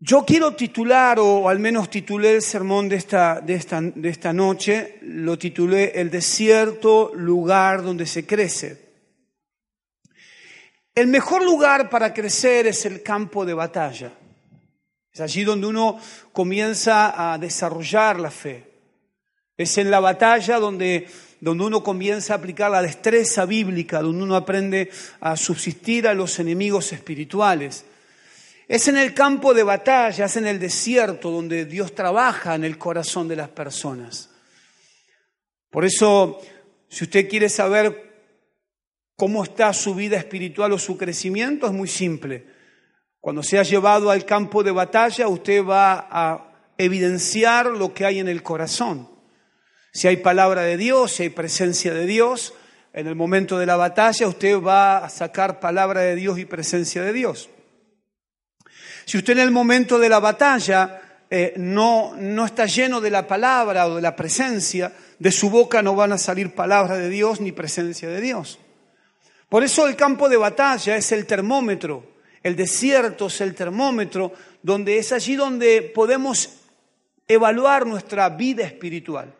Yo quiero titular, o al menos titulé el sermón de esta, de esta, de esta noche, lo titulé El desierto, lugar donde se crece. El mejor lugar para crecer es el campo de batalla. Es allí donde uno comienza a desarrollar la fe. Es en la batalla donde, donde uno comienza a aplicar la destreza bíblica, donde uno aprende a subsistir a los enemigos espirituales. Es en el campo de batalla, es en el desierto donde Dios trabaja en el corazón de las personas. Por eso, si usted quiere saber cómo está su vida espiritual o su crecimiento, es muy simple. Cuando sea llevado al campo de batalla, usted va a evidenciar lo que hay en el corazón. Si hay palabra de Dios, si hay presencia de Dios, en el momento de la batalla usted va a sacar palabra de Dios y presencia de Dios. Si usted en el momento de la batalla eh, no, no está lleno de la palabra o de la presencia, de su boca no van a salir palabra de Dios ni presencia de Dios. Por eso el campo de batalla es el termómetro, el desierto es el termómetro, donde es allí donde podemos evaluar nuestra vida espiritual,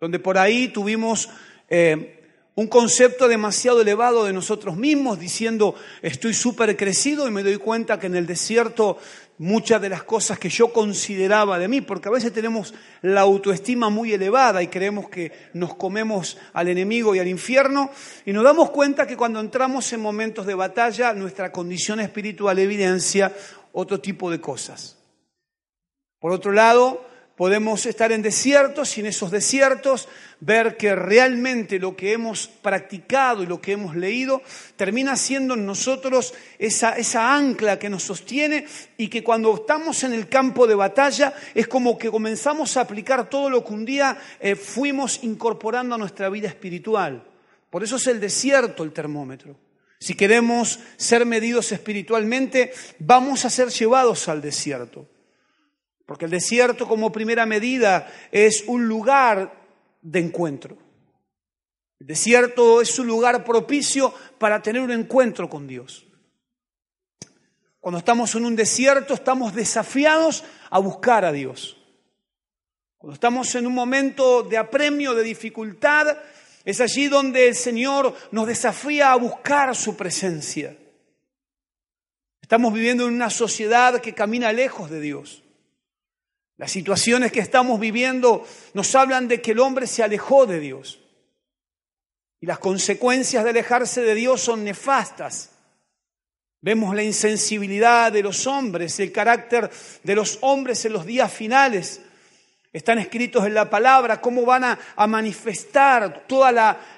donde por ahí tuvimos eh, un concepto demasiado elevado de nosotros mismos, diciendo estoy súper crecido y me doy cuenta que en el desierto muchas de las cosas que yo consideraba de mí, porque a veces tenemos la autoestima muy elevada y creemos que nos comemos al enemigo y al infierno, y nos damos cuenta que cuando entramos en momentos de batalla, nuestra condición espiritual evidencia otro tipo de cosas. Por otro lado, Podemos estar en desiertos y en esos desiertos ver que realmente lo que hemos practicado y lo que hemos leído termina siendo en nosotros esa, ancla que nos sostiene y que cuando estamos en el campo de batalla es como que comenzamos a aplicar todo lo que un día eh, fuimos incorporando a nuestra vida espiritual. Por eso es el desierto el termómetro. Si queremos ser medidos espiritualmente, vamos a ser llevados al desierto. Porque el desierto como primera medida es un lugar de encuentro. El desierto es un lugar propicio para tener un encuentro con Dios. Cuando estamos en un desierto estamos desafiados a buscar a Dios. Cuando estamos en un momento de apremio, de dificultad, es allí donde el Señor nos desafía a buscar su presencia. Estamos viviendo en una sociedad que camina lejos de Dios. Las situaciones que estamos viviendo nos hablan de que el hombre se alejó de Dios. Y las consecuencias de alejarse de Dios son nefastas. Vemos la insensibilidad de los hombres, el carácter de los hombres en los días finales. Están escritos en la palabra cómo van a, manifestar toda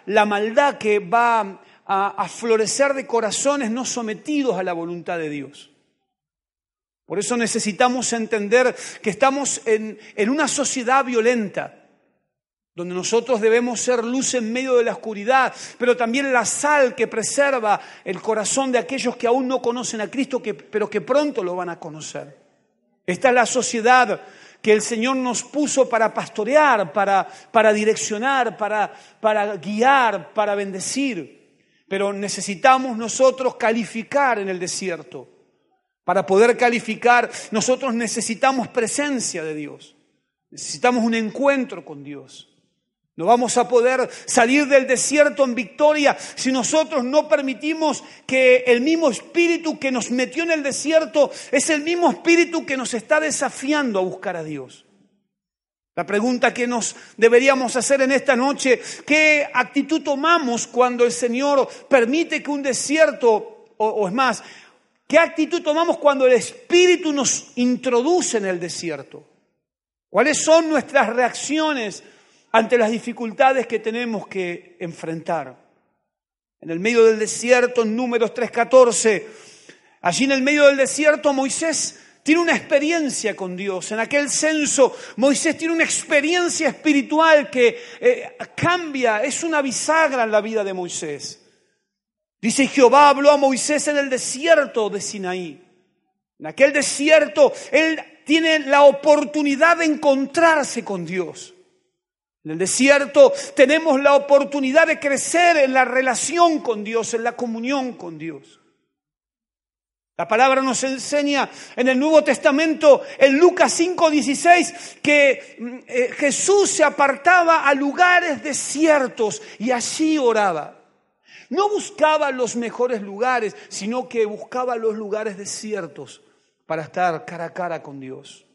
la, maldad que va a, a florecer de corazones no sometidos a la voluntad de Dios. Por eso necesitamos entender que estamos en, una sociedad violenta, donde nosotros debemos ser luz en medio de la oscuridad, pero también la sal que preserva el corazón de aquellos que aún no conocen a Cristo, pero que pronto lo van a conocer. Esta es la sociedad que el Señor nos puso para pastorear, para, para direccionar, para, para guiar, para bendecir. Pero necesitamos nosotros calificar en el desierto. Para poder calificar, nosotros necesitamos presencia de Dios. Necesitamos un encuentro con Dios. No vamos a poder salir del desierto en victoria si nosotros no permitimos que el mismo espíritu que nos metió en el desierto es el mismo espíritu que nos está desafiando a buscar a Dios. La pregunta que nos deberíamos hacer en esta noche, ¿qué actitud tomamos cuando el Señor permite que un desierto, o, o es más, ¿Qué actitud tomamos cuando el Espíritu nos introduce en el desierto? ¿Cuáles son nuestras reacciones ante las dificultades que tenemos que enfrentar? En el medio del desierto, en números 3.14, allí en el medio del desierto Moisés tiene una experiencia con Dios. En aquel censo Moisés tiene una experiencia espiritual que eh, cambia, es una bisagra en la vida de Moisés. Dice Jehová habló a Moisés en el desierto de Sinaí. En aquel desierto él tiene la oportunidad de encontrarse con Dios. En el desierto tenemos la oportunidad de crecer en la relación con Dios, en la comunión con Dios. La palabra nos enseña en el Nuevo Testamento, en Lucas 5:16, que mm, eh, Jesús se apartaba a lugares desiertos y allí oraba. No buscaba los mejores lugares, sino que buscaba los lugares desiertos para estar cara a cara con Dios.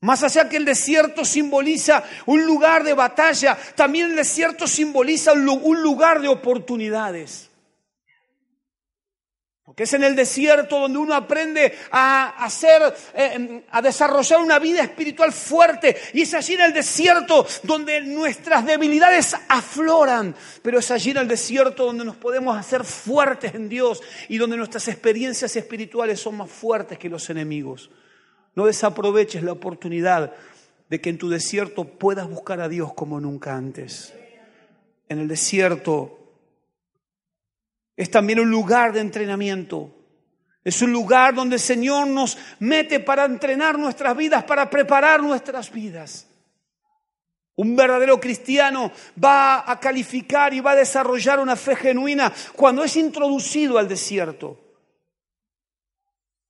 Más allá que el desierto simboliza un lugar de batalla, también el desierto simboliza un lugar de oportunidades. Porque es en el desierto donde uno aprende a hacer, eh, a desarrollar una vida espiritual fuerte. Y es allí en el desierto donde nuestras debilidades afloran. Pero es allí en el desierto donde nos podemos hacer fuertes en Dios y donde nuestras experiencias espirituales son más fuertes que los enemigos. No desaproveches la oportunidad de que en tu desierto puedas buscar a Dios como nunca antes. En el desierto es también un lugar de entrenamiento. Es un lugar donde el Señor nos mete para entrenar nuestras vidas, para preparar nuestras vidas. Un verdadero cristiano va a calificar y va a desarrollar una fe genuina cuando es introducido al desierto.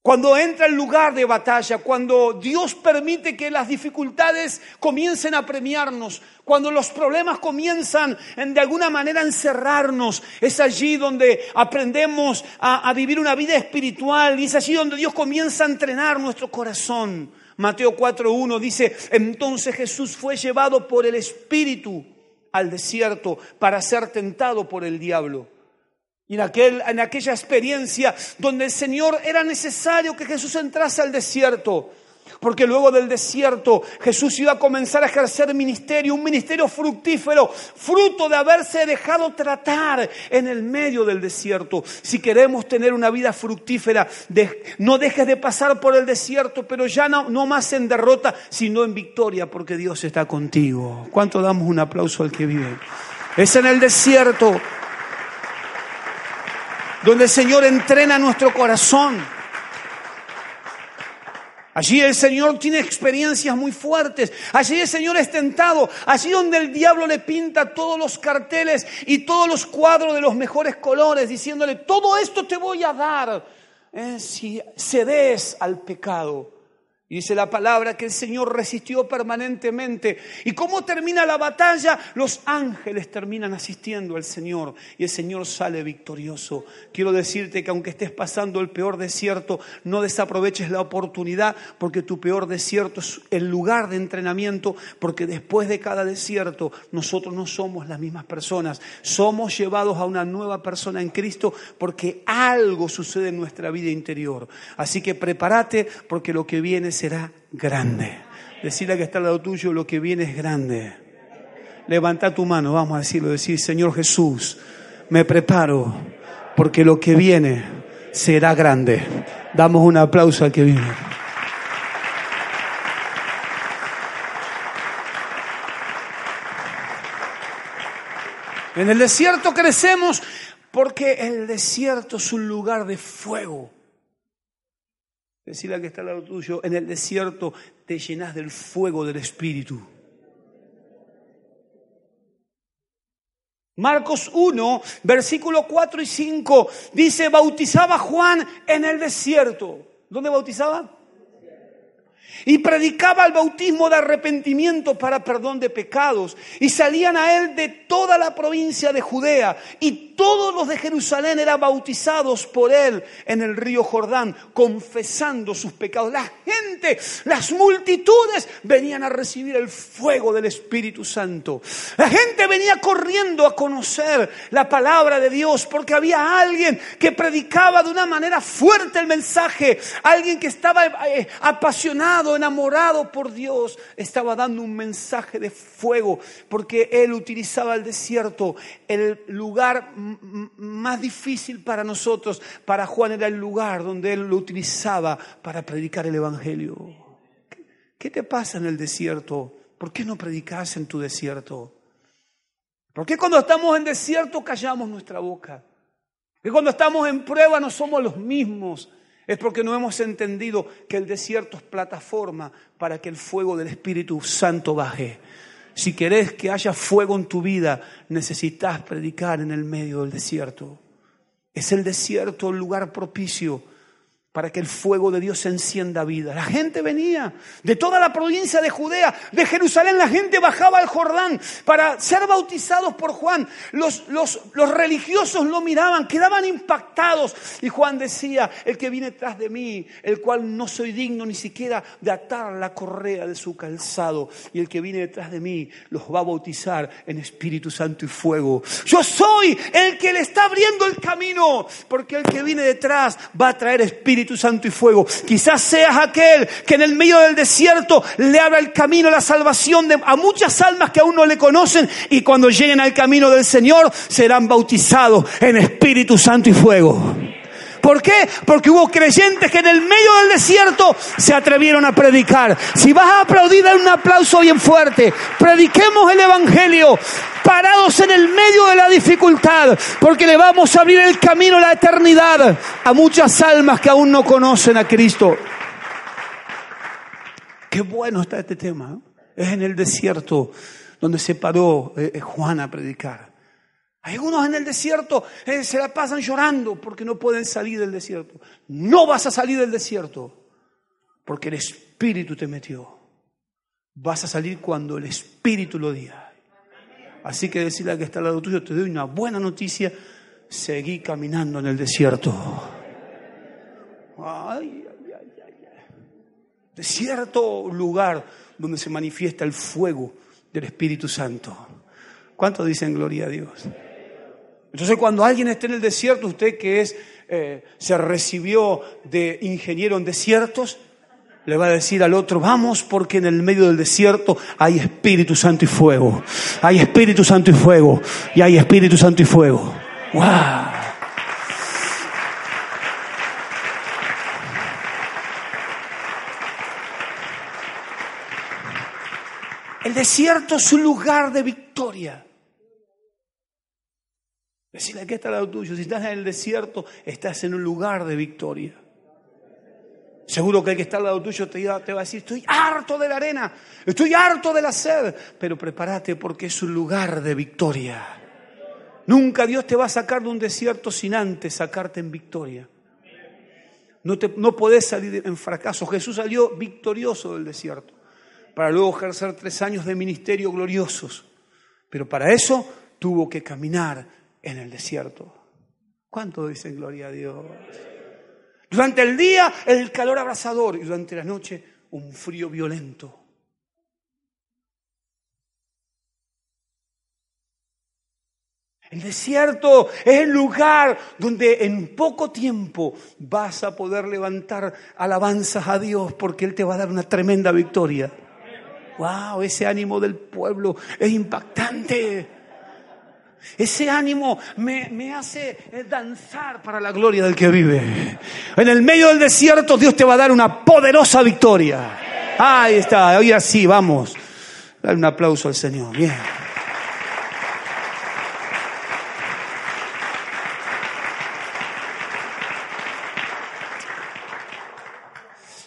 Cuando entra en lugar de batalla, cuando Dios permite que las dificultades comiencen a premiarnos, cuando los problemas comienzan en, de alguna manera a encerrarnos, es allí donde aprendemos a, a vivir una vida espiritual y es allí donde Dios comienza a entrenar nuestro corazón. Mateo 4.1 dice, entonces Jesús fue llevado por el Espíritu al desierto para ser tentado por el diablo. Y en, aquel, en aquella experiencia donde el Señor era necesario que Jesús entrase al desierto, porque luego del desierto Jesús iba a comenzar a ejercer ministerio, un ministerio fructífero, fruto de haberse dejado tratar en el medio del desierto. Si queremos tener una vida fructífera, no dejes de pasar por el desierto, pero ya no, no más en derrota, sino en victoria, porque Dios está contigo. ¿Cuánto damos un aplauso al que vive? Es en el desierto donde el Señor entrena nuestro corazón. Allí el Señor tiene experiencias muy fuertes. Allí el Señor es tentado. Allí donde el diablo le pinta todos los carteles y todos los cuadros de los mejores colores, diciéndole, todo esto te voy a dar eh, si cedes al pecado. Dice la palabra que el Señor resistió permanentemente. ¿Y cómo termina la batalla? Los ángeles terminan asistiendo al Señor y el Señor sale victorioso. Quiero decirte que aunque estés pasando el peor desierto, no desaproveches la oportunidad porque tu peor desierto es el lugar de entrenamiento, porque después de cada desierto nosotros no somos las mismas personas. Somos llevados a una nueva persona en Cristo porque algo sucede en nuestra vida interior. Así que prepárate porque lo que viene es será grande. Decirle que está al lado tuyo, lo que viene es grande. Levanta tu mano, vamos a decirlo, decir, Señor Jesús, me preparo porque lo que viene será grande. Damos un aplauso al que viene. En el desierto crecemos porque el desierto es un lugar de fuego. Decirle que está al lado tuyo, en el desierto te llenas del fuego del Espíritu. Marcos 1, versículo 4 y 5, dice, bautizaba Juan en el desierto. ¿Dónde bautizaba? Y predicaba el bautismo de arrepentimiento para perdón de pecados. Y salían a él de toda la provincia de Judea. Y todos los de Jerusalén eran bautizados por él en el río Jordán, confesando sus pecados. La gente, las multitudes venían a recibir el fuego del Espíritu Santo. La gente venía corriendo a conocer la palabra de Dios porque había alguien que predicaba de una manera fuerte el mensaje. Alguien que estaba eh, apasionado enamorado por Dios, estaba dando un mensaje de fuego, porque él utilizaba el desierto, el lugar más difícil para nosotros. Para Juan era el lugar donde él lo utilizaba para predicar el Evangelio. ¿Qué te pasa en el desierto? ¿Por qué no predicas en tu desierto? ¿Por qué cuando estamos en desierto callamos nuestra boca? Que cuando estamos en prueba no somos los mismos es porque no hemos entendido que el desierto es plataforma para que el fuego del Espíritu Santo baje. Si querés que haya fuego en tu vida, necesitas predicar en el medio del desierto. Es el desierto el lugar propicio para que el fuego de Dios encienda vida. La gente venía de toda la provincia de Judea, de Jerusalén, la gente bajaba al Jordán para ser bautizados por Juan. Los, los, los religiosos lo miraban, quedaban impactados. Y Juan decía, el que viene tras de mí, el cual no soy digno ni siquiera de atar la correa de su calzado, y el que viene detrás de mí los va a bautizar en Espíritu Santo y fuego. Yo soy el que le está abriendo el camino, porque el que viene detrás va a traer Espíritu Espíritu Santo y fuego. Quizás seas aquel que en el medio del desierto le abra el camino a la salvación de, a muchas almas que aún no le conocen y cuando lleguen al camino del Señor serán bautizados en Espíritu Santo y fuego. ¿Por qué? Porque hubo creyentes que en el medio del desierto se atrevieron a predicar. Si vas a aplaudir, dale un aplauso bien fuerte. Prediquemos el Evangelio parados en el medio de la dificultad, porque le vamos a abrir el camino a la eternidad a muchas almas que aún no conocen a Cristo. Qué bueno está este tema. Es en el desierto donde se paró eh, Juan a predicar. Algunos en el desierto eh, se la pasan llorando porque no pueden salir del desierto. No vas a salir del desierto porque el Espíritu te metió. Vas a salir cuando el Espíritu lo diga. Así que decirle a que está al lado tuyo, te doy una buena noticia, seguí caminando en el desierto. Ay, ay, ay, desierto lugar donde se manifiesta el fuego del Espíritu Santo. ¿Cuántos dicen gloria a Dios? Entonces cuando alguien esté en el desierto, usted que es, eh, se recibió de ingeniero en desiertos, le va a decir al otro, vamos porque en el medio del desierto hay Espíritu Santo y fuego. Hay Espíritu Santo y fuego. Y hay Espíritu Santo y fuego. ¡Wow! El desierto es un lugar de victoria. Decirle, aquí está el lado tuyo. Si estás en el desierto, estás en un lugar de victoria. Seguro que el que está al lado tuyo te, va a decir, estoy harto de la arena, estoy harto de la sed, pero prepárate porque es un lugar de victoria. Nunca Dios te va a sacar de un desierto sin antes sacarte en victoria. No, te, no podés salir en fracaso. Jesús salió victorioso del desierto para luego ejercer tres años de ministerio gloriosos. Pero para eso tuvo que caminar en el desierto. ¿Cuánto dicen gloria a Dios? Durante el día el calor abrasador y durante la noche un frío violento. El desierto es el lugar donde en poco tiempo vas a poder levantar alabanzas a Dios porque Él te va a dar una tremenda victoria. ¡Wow! Ese ánimo del pueblo es impactante. Ese ánimo me, hace eh, danzar para la gloria del que vive. En el medio del desierto Dios te va a dar una poderosa victoria. Ahí está, hoy así, vamos. Dale un aplauso al Señor. Bien.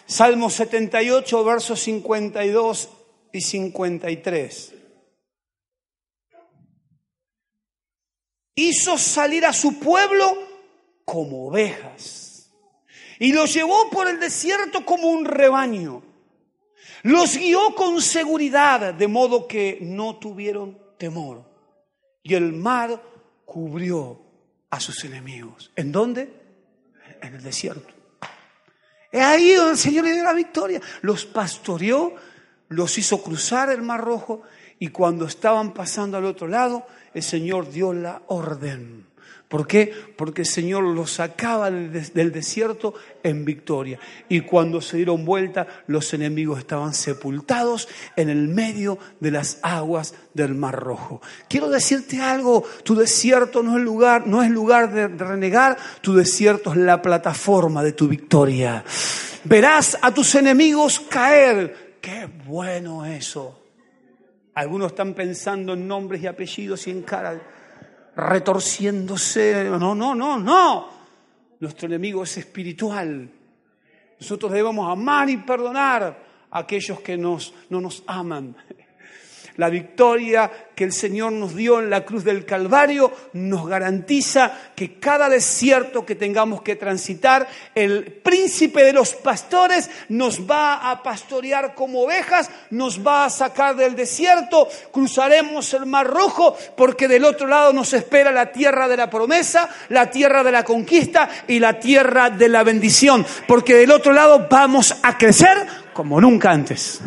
Salmo 78, versos 52 y 53. Hizo salir a su pueblo como ovejas y los llevó por el desierto como un rebaño. Los guió con seguridad, de modo que no tuvieron temor. Y el mar cubrió a sus enemigos. ¿En dónde? En el desierto. Es ahí donde el Señor le dio la victoria. Los pastoreó, los hizo cruzar el mar rojo y cuando estaban pasando al otro lado, el Señor dio la orden. ¿Por qué? Porque el Señor los sacaba del desierto en victoria. Y cuando se dieron vuelta, los enemigos estaban sepultados en el medio de las aguas del Mar Rojo. Quiero decirte algo, tu desierto no es lugar, no es lugar de renegar, tu desierto es la plataforma de tu victoria. Verás a tus enemigos caer. Qué bueno eso. Algunos están pensando en nombres y apellidos y en cara, retorciéndose. No, no, no, no. Nuestro enemigo es espiritual. Nosotros debemos amar y perdonar a aquellos que nos, no nos aman. La victoria que el Señor nos dio en la cruz del Calvario nos garantiza que cada desierto que tengamos que transitar, el príncipe de los pastores nos va a pastorear como ovejas, nos va a sacar del desierto, cruzaremos el mar rojo, porque del otro lado nos espera la tierra de la promesa, la tierra de la conquista y la tierra de la bendición, porque del otro lado vamos a crecer como nunca antes.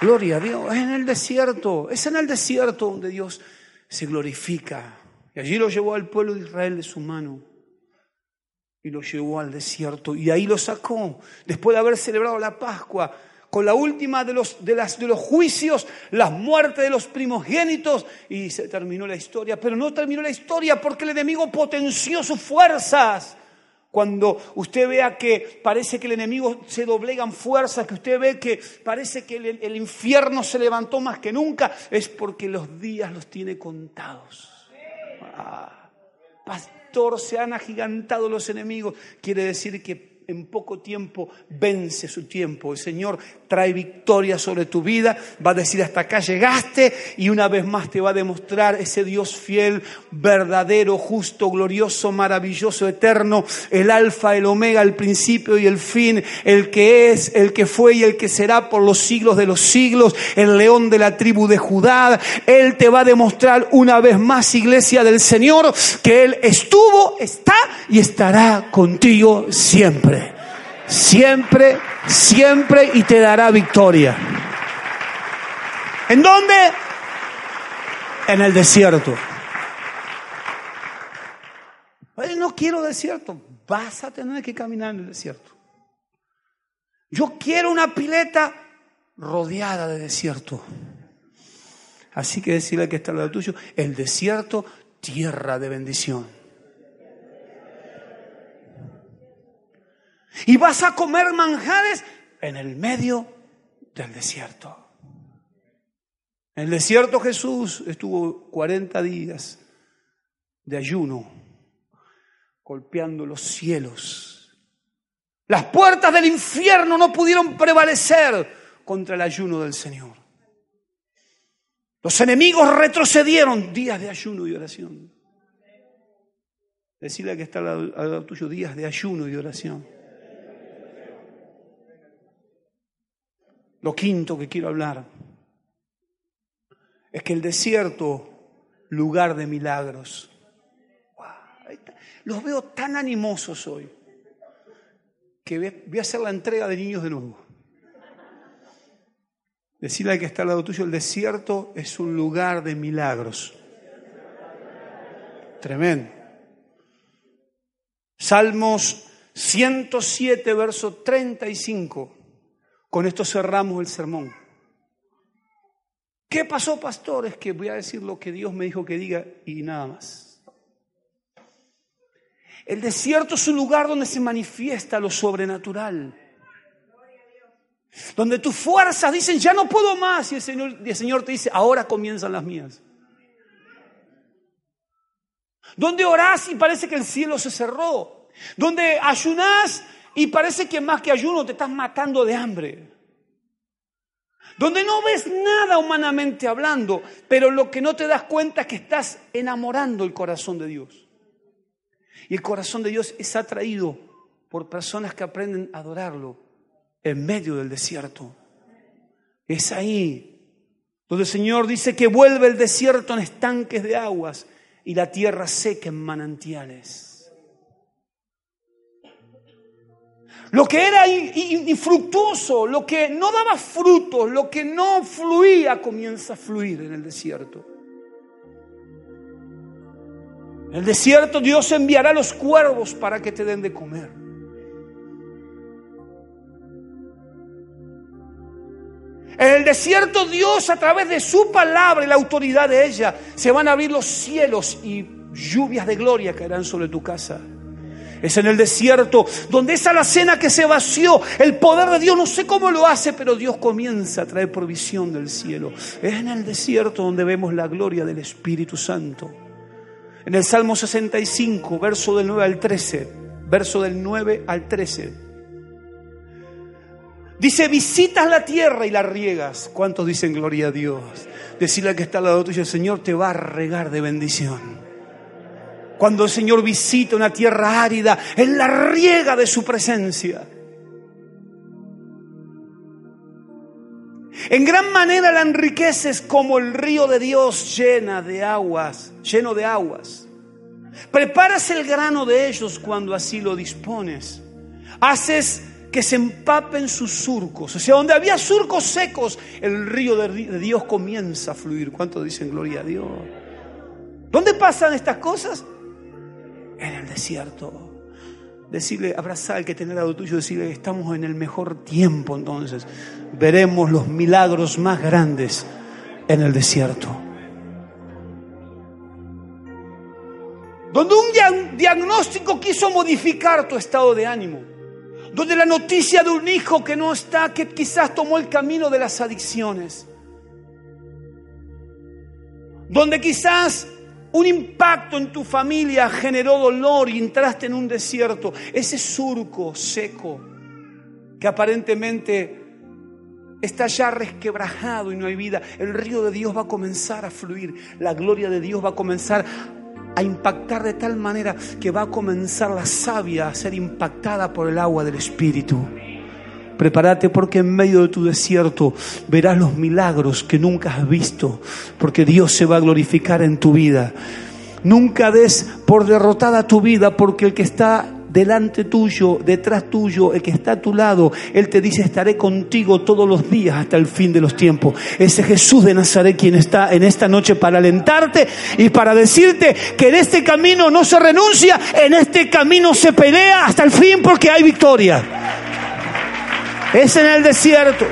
Gloria a Dios, es en el desierto, es en el desierto donde Dios se glorifica. Y allí lo llevó al pueblo de Israel de su mano y lo llevó al desierto y ahí lo sacó después de haber celebrado la Pascua con la última de los, de, las, de los juicios, las muertes de los primogénitos y se terminó la historia. Pero no terminó la historia porque el enemigo potenció sus fuerzas. Cuando usted vea que parece que el enemigo se doblega en fuerza, que usted ve que parece que el, infierno se levantó más que nunca, es porque los días los tiene contados. Ah, pastor, se han agigantado los enemigos. Quiere decir que en poco tiempo vence su tiempo. El Señor trae victoria sobre tu vida, va a decir hasta acá llegaste y una vez más te va a demostrar ese Dios fiel, verdadero, justo, glorioso, maravilloso, eterno, el alfa, el omega, el principio y el fin, el que es, el que fue y el que será por los siglos de los siglos, el león de la tribu de Judá. Él te va a demostrar una vez más, iglesia del Señor, que Él estuvo, está y estará contigo siempre. Siempre siempre y te dará victoria. ¿En dónde? En el desierto. no quiero desierto. Vas a tener que caminar en el desierto. Yo quiero una pileta rodeada de desierto. Así que decirle que está al lado tuyo, el desierto, tierra de bendición. Y vas a comer manjares en el medio del desierto. En el desierto Jesús estuvo 40 días de ayuno, golpeando los cielos. Las puertas del infierno no pudieron prevalecer contra el ayuno del Señor. Los enemigos retrocedieron días de ayuno y oración. Decirle que está al lado tuyo días de ayuno y oración. Lo quinto que quiero hablar es que el desierto, lugar de milagros. Los veo tan animosos hoy que voy a hacer la entrega de niños de nuevo. Decirle al que está al lado tuyo, el desierto es un lugar de milagros. Tremendo. Salmos 107, verso 35. Con esto cerramos el sermón. ¿Qué pasó, pastor? Es que voy a decir lo que Dios me dijo que diga y nada más. El desierto es un lugar donde se manifiesta lo sobrenatural. Donde tus fuerzas dicen, ya no puedo más. Y el Señor, te dice, ahora comienzan las mías. Donde orás y parece que el cielo se cerró. Donde ayunás y parece que más que ayuno te estás matando de hambre. Donde no ves nada humanamente hablando, pero lo que no te das cuenta es que estás enamorando el corazón de Dios. Y el corazón de Dios es atraído por personas que aprenden a adorarlo en medio del desierto. Es ahí donde el Señor dice que vuelve el desierto en estanques de aguas y la tierra seca en manantiales. Lo que era infructuoso, lo que no daba frutos, lo que no fluía, comienza a fluir en el desierto. En el desierto Dios enviará los cuervos para que te den de comer. En el desierto Dios a través de su palabra y la autoridad de ella se van a abrir los cielos y lluvias de gloria caerán sobre tu casa. Es en el desierto donde esa la cena que se vació. El poder de Dios, no sé cómo lo hace, pero Dios comienza a traer provisión del cielo. Es en el desierto donde vemos la gloria del Espíritu Santo. En el Salmo 65, verso del 9 al 13, verso del 9 al 13. Dice, visitas la tierra y la riegas. ¿Cuántos dicen gloria a Dios? Decirle que está al lado tuyo, el Señor te va a regar de bendición. Cuando el Señor visita una tierra árida, Él la riega de su presencia. En gran manera la enriqueces como el río de Dios llena de aguas, lleno de aguas. Preparas el grano de ellos cuando así lo dispones. Haces que se empapen sus surcos. O sea, donde había surcos secos, el río de Dios comienza a fluir. ¿Cuánto dicen gloria a Dios? ¿Dónde pasan estas cosas? En el desierto. Decirle, abrazar al que tiene al lado tuyo, decirle, estamos en el mejor tiempo entonces. Veremos los milagros más grandes en el desierto. Donde un diagnóstico quiso modificar tu estado de ánimo donde la noticia de un hijo que no está, que quizás tomó el camino de las adicciones, donde quizás un impacto en tu familia generó dolor y entraste en un desierto, ese surco seco que aparentemente está ya resquebrajado y no hay vida, el río de Dios va a comenzar a fluir, la gloria de Dios va a comenzar a impactar de tal manera que va a comenzar la savia a ser impactada por el agua del Espíritu. Prepárate porque en medio de tu desierto verás los milagros que nunca has visto, porque Dios se va a glorificar en tu vida. Nunca des por derrotada tu vida, porque el que está delante tuyo, detrás tuyo, el que está a tu lado, Él te dice, estaré contigo todos los días hasta el fin de los tiempos. Ese Jesús de Nazaret quien está en esta noche para alentarte y para decirte que en este camino no se renuncia, en este camino se pelea hasta el fin porque hay victoria. Es en el desierto.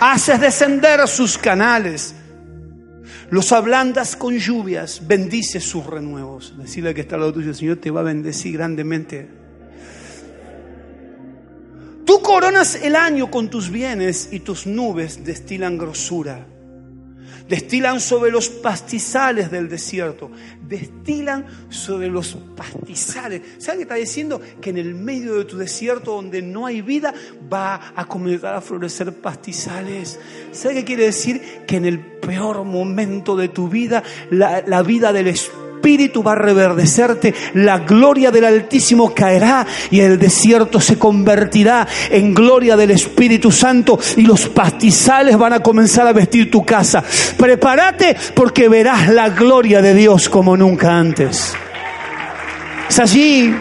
haces descender sus canales, los ablandas con lluvias, bendices sus renuevos. Decirle que está al lado tuyo, el Señor te va a bendecir grandemente. Tú coronas el año con tus bienes y tus nubes destilan grosura destilan sobre los pastizales del desierto, destilan sobre los pastizales. ¿Sabes qué está diciendo? Que en el medio de tu desierto donde no hay vida va a comenzar a florecer pastizales. ¿Sabes qué quiere decir? Que en el peor momento de tu vida, la, la vida del Espíritu espíritu va a reverdecerte, la gloria del Altísimo caerá y el desierto se convertirá en gloria del Espíritu Santo y los pastizales van a comenzar a vestir tu casa. Prepárate porque verás la gloria de Dios como nunca antes. Es allí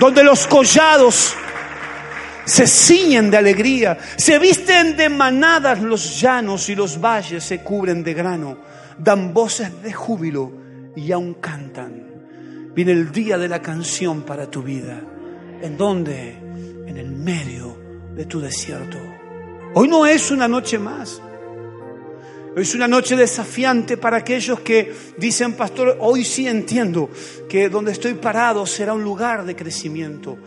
donde los collados se ciñen de alegría, se visten de manadas los llanos y los valles se cubren de grano, dan voces de júbilo y aún cantan. Viene el día de la canción para tu vida. ¿En dónde? En el medio de tu desierto. Hoy no es una noche más. Hoy es una noche desafiante para aquellos que dicen, pastor, hoy sí entiendo que donde estoy parado será un lugar de crecimiento.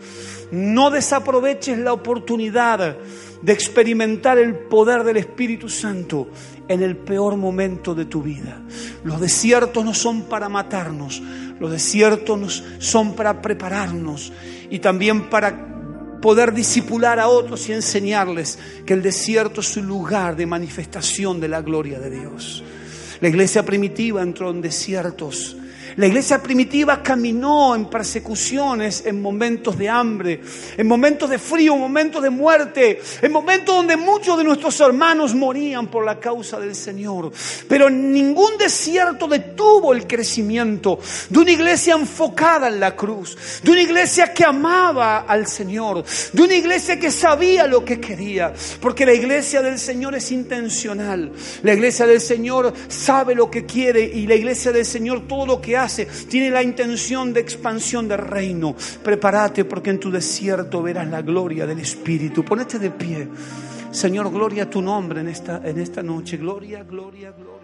No desaproveches la oportunidad de experimentar el poder del Espíritu Santo en el peor momento de tu vida. Los desiertos no son para matarnos, los desiertos son para prepararnos y también para poder disipular a otros y enseñarles que el desierto es un lugar de manifestación de la gloria de Dios. La iglesia primitiva entró en desiertos la iglesia primitiva caminó en persecuciones, en momentos de hambre, en momentos de frío, en momentos de muerte, en momentos donde muchos de nuestros hermanos morían por la causa del Señor. Pero ningún desierto detuvo el crecimiento de una iglesia enfocada en la cruz, de una iglesia que amaba al Señor, de una iglesia que sabía lo que quería, porque la iglesia del Señor es intencional. La iglesia del Señor sabe lo que quiere y la iglesia del Señor todo lo que tiene la intención de expansión del reino. Prepárate porque en tu desierto verás la gloria del Espíritu. Ponete de pie. Señor, gloria a tu nombre en esta, en esta noche. Gloria, gloria, gloria